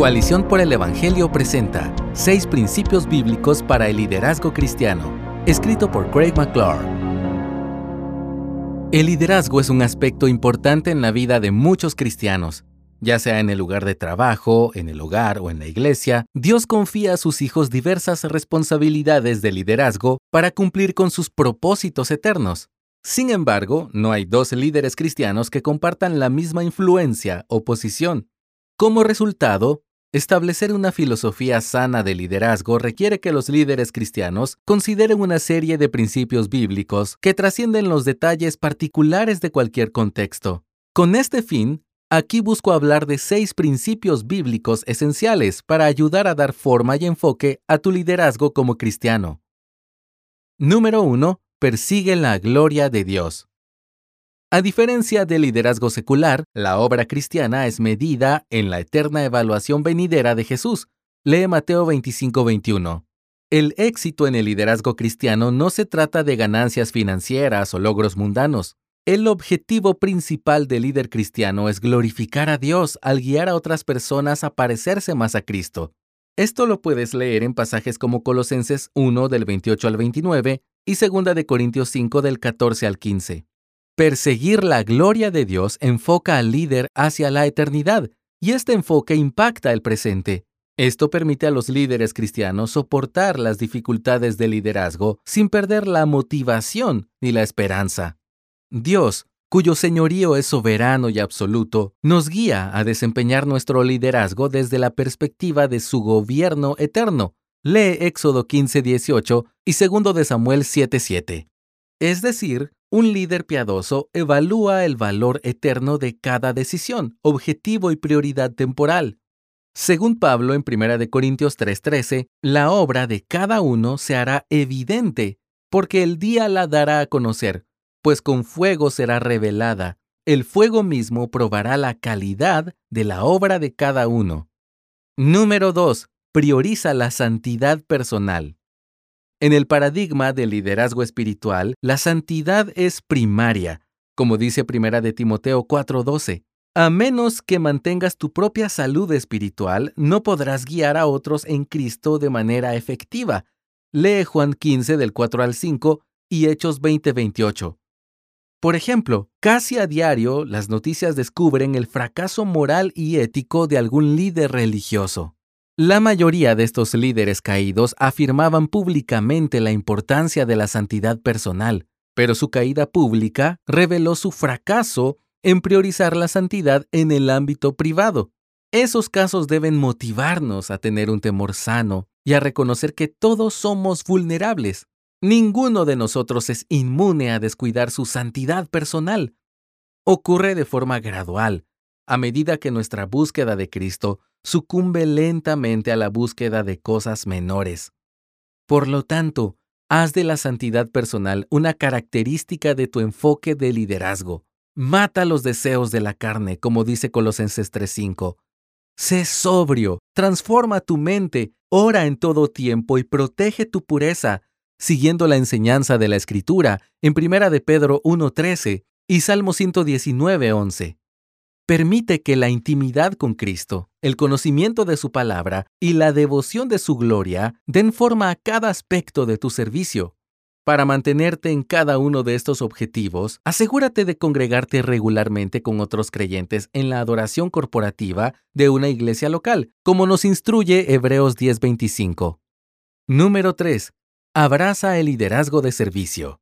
Coalición por el Evangelio presenta Seis Principios Bíblicos para el Liderazgo Cristiano, escrito por Craig McClure. El liderazgo es un aspecto importante en la vida de muchos cristianos. Ya sea en el lugar de trabajo, en el hogar o en la iglesia, Dios confía a sus hijos diversas responsabilidades de liderazgo para cumplir con sus propósitos eternos. Sin embargo, no hay dos líderes cristianos que compartan la misma influencia o posición. Como resultado, Establecer una filosofía sana de liderazgo requiere que los líderes cristianos consideren una serie de principios bíblicos que trascienden los detalles particulares de cualquier contexto. Con este fin, aquí busco hablar de seis principios bíblicos esenciales para ayudar a dar forma y enfoque a tu liderazgo como cristiano. Número 1. Persigue la gloria de Dios. A diferencia del liderazgo secular, la obra cristiana es medida en la eterna evaluación venidera de Jesús. Lee Mateo 25:21. El éxito en el liderazgo cristiano no se trata de ganancias financieras o logros mundanos. El objetivo principal del líder cristiano es glorificar a Dios al guiar a otras personas a parecerse más a Cristo. Esto lo puedes leer en pasajes como Colosenses 1 del 28 al 29 y 2 de Corintios 5 del 14 al 15. Perseguir la gloria de Dios enfoca al líder hacia la eternidad y este enfoque impacta el presente. Esto permite a los líderes cristianos soportar las dificultades de liderazgo sin perder la motivación ni la esperanza. Dios, cuyo señorío es soberano y absoluto, nos guía a desempeñar nuestro liderazgo desde la perspectiva de su gobierno eterno. Lee Éxodo 15:18 y 2 de Samuel 7:7. Es decir, un líder piadoso evalúa el valor eterno de cada decisión, objetivo y prioridad temporal. Según Pablo en 1 Corintios 3:13, la obra de cada uno se hará evidente, porque el día la dará a conocer, pues con fuego será revelada. El fuego mismo probará la calidad de la obra de cada uno. Número 2. Prioriza la santidad personal. En el paradigma del liderazgo espiritual, la santidad es primaria, como dice Primera de Timoteo 4:12. A menos que mantengas tu propia salud espiritual, no podrás guiar a otros en Cristo de manera efectiva. Lee Juan 15 del 4 al 5 y Hechos 20:28. Por ejemplo, casi a diario las noticias descubren el fracaso moral y ético de algún líder religioso. La mayoría de estos líderes caídos afirmaban públicamente la importancia de la santidad personal, pero su caída pública reveló su fracaso en priorizar la santidad en el ámbito privado. Esos casos deben motivarnos a tener un temor sano y a reconocer que todos somos vulnerables. Ninguno de nosotros es inmune a descuidar su santidad personal. Ocurre de forma gradual, a medida que nuestra búsqueda de Cristo sucumbe lentamente a la búsqueda de cosas menores. Por lo tanto, haz de la santidad personal una característica de tu enfoque de liderazgo. Mata los deseos de la carne, como dice Colosenses 3:5. Sé sobrio, transforma tu mente, ora en todo tiempo y protege tu pureza, siguiendo la enseñanza de la Escritura en 1 de Pedro 1:13 y Salmo 119:11. Permite que la intimidad con Cristo, el conocimiento de su palabra y la devoción de su gloria den forma a cada aspecto de tu servicio. Para mantenerte en cada uno de estos objetivos, asegúrate de congregarte regularmente con otros creyentes en la adoración corporativa de una iglesia local, como nos instruye Hebreos 10:25. Número 3. Abraza el liderazgo de servicio.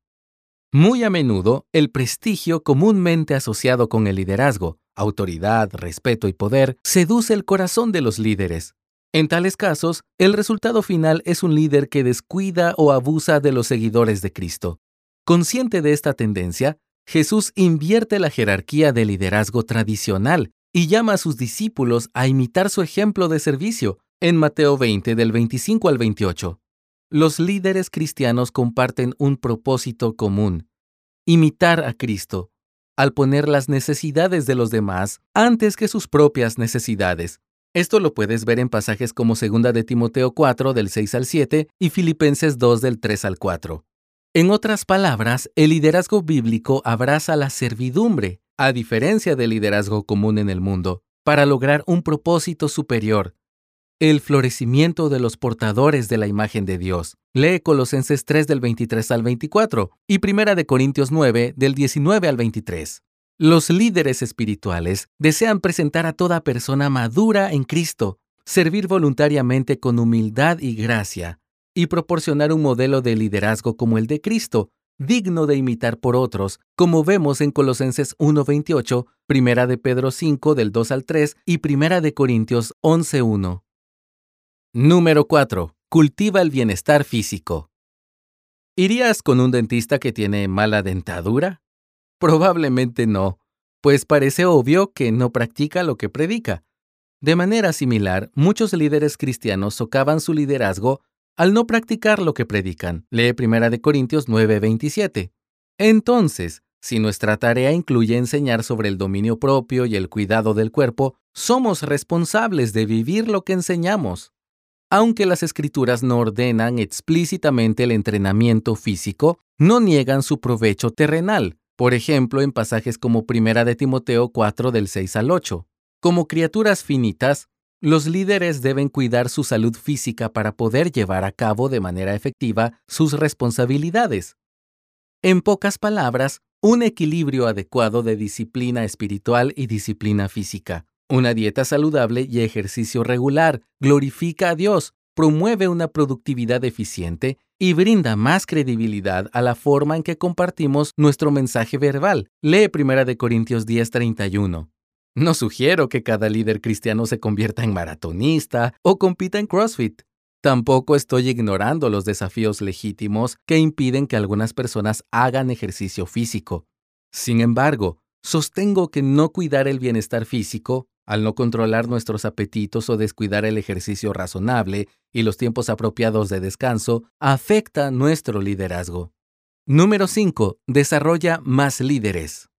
Muy a menudo, el prestigio comúnmente asociado con el liderazgo, autoridad, respeto y poder, seduce el corazón de los líderes. En tales casos, el resultado final es un líder que descuida o abusa de los seguidores de Cristo. Consciente de esta tendencia, Jesús invierte la jerarquía del liderazgo tradicional y llama a sus discípulos a imitar su ejemplo de servicio en Mateo 20 del 25 al 28. Los líderes cristianos comparten un propósito común, imitar a Cristo, al poner las necesidades de los demás antes que sus propias necesidades. Esto lo puedes ver en pasajes como 2 de Timoteo 4 del 6 al 7 y Filipenses 2 del 3 al 4. En otras palabras, el liderazgo bíblico abraza la servidumbre, a diferencia del liderazgo común en el mundo, para lograr un propósito superior, el florecimiento de los portadores de la imagen de Dios. Lee Colosenses 3 del 23 al 24 y Primera de Corintios 9 del 19 al 23. Los líderes espirituales desean presentar a toda persona madura en Cristo, servir voluntariamente con humildad y gracia, y proporcionar un modelo de liderazgo como el de Cristo, digno de imitar por otros, como vemos en Colosenses 1:28, Primera de Pedro 5 del 2 al 3 y Primera de Corintios 11:1. Número 4. Cultiva el bienestar físico. ¿Irías con un dentista que tiene mala dentadura? Probablemente no, pues parece obvio que no practica lo que predica. De manera similar, muchos líderes cristianos socavan su liderazgo al no practicar lo que predican. Lee 1 Corintios 9:27. Entonces, si nuestra tarea incluye enseñar sobre el dominio propio y el cuidado del cuerpo, somos responsables de vivir lo que enseñamos. Aunque las escrituras no ordenan explícitamente el entrenamiento físico, no niegan su provecho terrenal, por ejemplo en pasajes como 1 de Timoteo 4 del 6 al 8. Como criaturas finitas, los líderes deben cuidar su salud física para poder llevar a cabo de manera efectiva sus responsabilidades. En pocas palabras, un equilibrio adecuado de disciplina espiritual y disciplina física. Una dieta saludable y ejercicio regular glorifica a Dios, promueve una productividad eficiente y brinda más credibilidad a la forma en que compartimos nuestro mensaje verbal. Lee 1 Corintios 10:31. No sugiero que cada líder cristiano se convierta en maratonista o compita en CrossFit. Tampoco estoy ignorando los desafíos legítimos que impiden que algunas personas hagan ejercicio físico. Sin embargo, sostengo que no cuidar el bienestar físico, al no controlar nuestros apetitos o descuidar el ejercicio razonable y los tiempos apropiados de descanso, afecta nuestro liderazgo. Número 5. Desarrolla más líderes.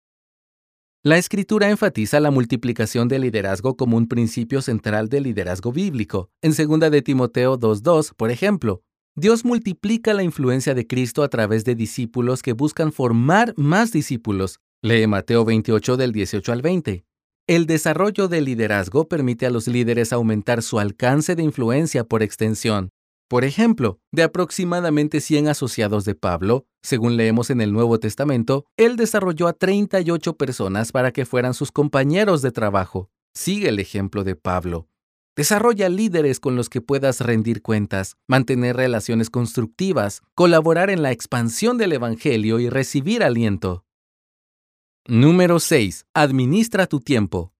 La escritura enfatiza la multiplicación del liderazgo como un principio central del liderazgo bíblico. En 2 de Timoteo 2.2, por ejemplo, Dios multiplica la influencia de Cristo a través de discípulos que buscan formar más discípulos. Lee Mateo 28 del 18 al 20. El desarrollo del liderazgo permite a los líderes aumentar su alcance de influencia por extensión. Por ejemplo, de aproximadamente 100 asociados de Pablo, según leemos en el Nuevo Testamento, él desarrolló a 38 personas para que fueran sus compañeros de trabajo. Sigue el ejemplo de Pablo. Desarrolla líderes con los que puedas rendir cuentas, mantener relaciones constructivas, colaborar en la expansión del Evangelio y recibir aliento. Número 6. Administra tu tiempo.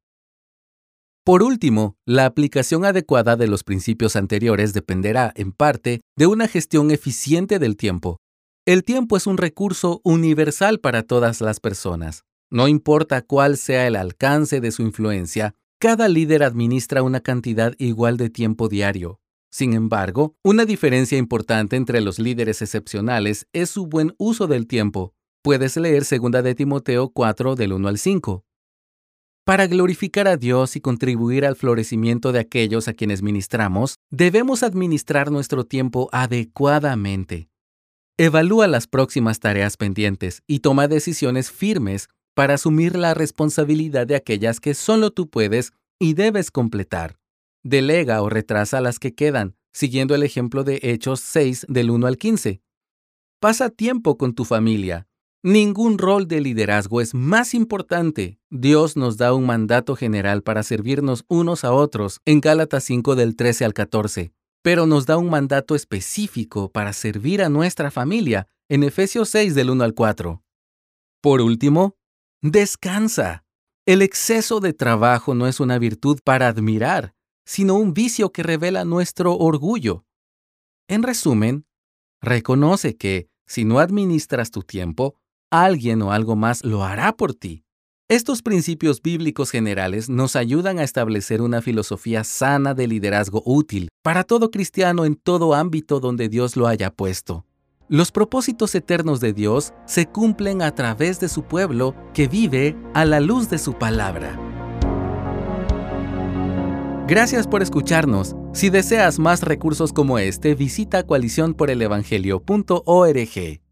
Por último, la aplicación adecuada de los principios anteriores dependerá, en parte, de una gestión eficiente del tiempo. El tiempo es un recurso universal para todas las personas. No importa cuál sea el alcance de su influencia, cada líder administra una cantidad igual de tiempo diario. Sin embargo, una diferencia importante entre los líderes excepcionales es su buen uso del tiempo. Puedes leer 2 de Timoteo 4 del 1 al 5. Para glorificar a Dios y contribuir al florecimiento de aquellos a quienes ministramos, debemos administrar nuestro tiempo adecuadamente. Evalúa las próximas tareas pendientes y toma decisiones firmes para asumir la responsabilidad de aquellas que solo tú puedes y debes completar. Delega o retrasa las que quedan, siguiendo el ejemplo de Hechos 6 del 1 al 15. Pasa tiempo con tu familia, Ningún rol de liderazgo es más importante. Dios nos da un mandato general para servirnos unos a otros en Gálatas 5 del 13 al 14, pero nos da un mandato específico para servir a nuestra familia en Efesios 6 del 1 al 4. Por último, descansa. El exceso de trabajo no es una virtud para admirar, sino un vicio que revela nuestro orgullo. En resumen, reconoce que, si no administras tu tiempo, alguien o algo más lo hará por ti. Estos principios bíblicos generales nos ayudan a establecer una filosofía sana de liderazgo útil para todo cristiano en todo ámbito donde Dios lo haya puesto. Los propósitos eternos de Dios se cumplen a través de su pueblo que vive a la luz de su palabra. Gracias por escucharnos. Si deseas más recursos como este, visita coaliciónporelevangelio.org.